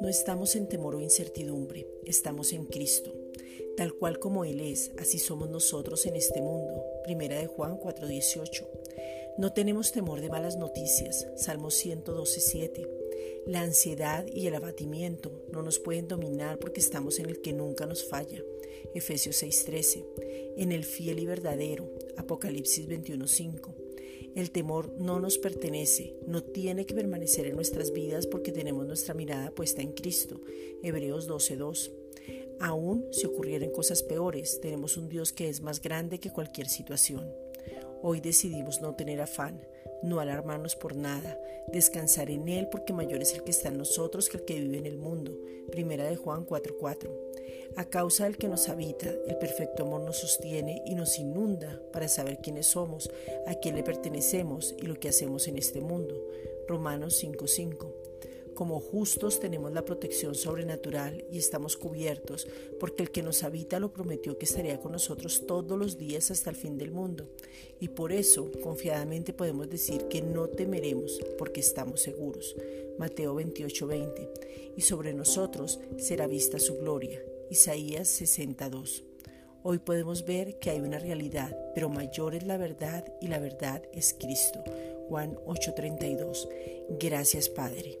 No estamos en temor o incertidumbre, estamos en Cristo. Tal cual como Él es, así somos nosotros en este mundo. Primera de Juan 4:18. No tenemos temor de malas noticias. Salmo 112:7. La ansiedad y el abatimiento no nos pueden dominar porque estamos en el que nunca nos falla. Efesios 6:13. En el fiel y verdadero. Apocalipsis 21:5. El temor no nos pertenece, no tiene que permanecer en nuestras vidas porque tenemos nuestra mirada puesta en Cristo. Hebreos 12:2. Aún si ocurrieran cosas peores, tenemos un Dios que es más grande que cualquier situación. Hoy decidimos no tener afán, no alarmarnos por nada, descansar en Él porque mayor es el que está en nosotros que el que vive en el mundo. Primera de Juan 4:4. A causa del que nos habita, el perfecto amor nos sostiene y nos inunda para saber quiénes somos, a quién le pertenecemos y lo que hacemos en este mundo. Romanos 5:5. Como justos tenemos la protección sobrenatural y estamos cubiertos porque el que nos habita lo prometió que estaría con nosotros todos los días hasta el fin del mundo. Y por eso confiadamente podemos decir que no temeremos porque estamos seguros. Mateo 28:20. Y sobre nosotros será vista su gloria. Isaías 62. Hoy podemos ver que hay una realidad, pero mayor es la verdad y la verdad es Cristo. Juan 8:32. Gracias Padre.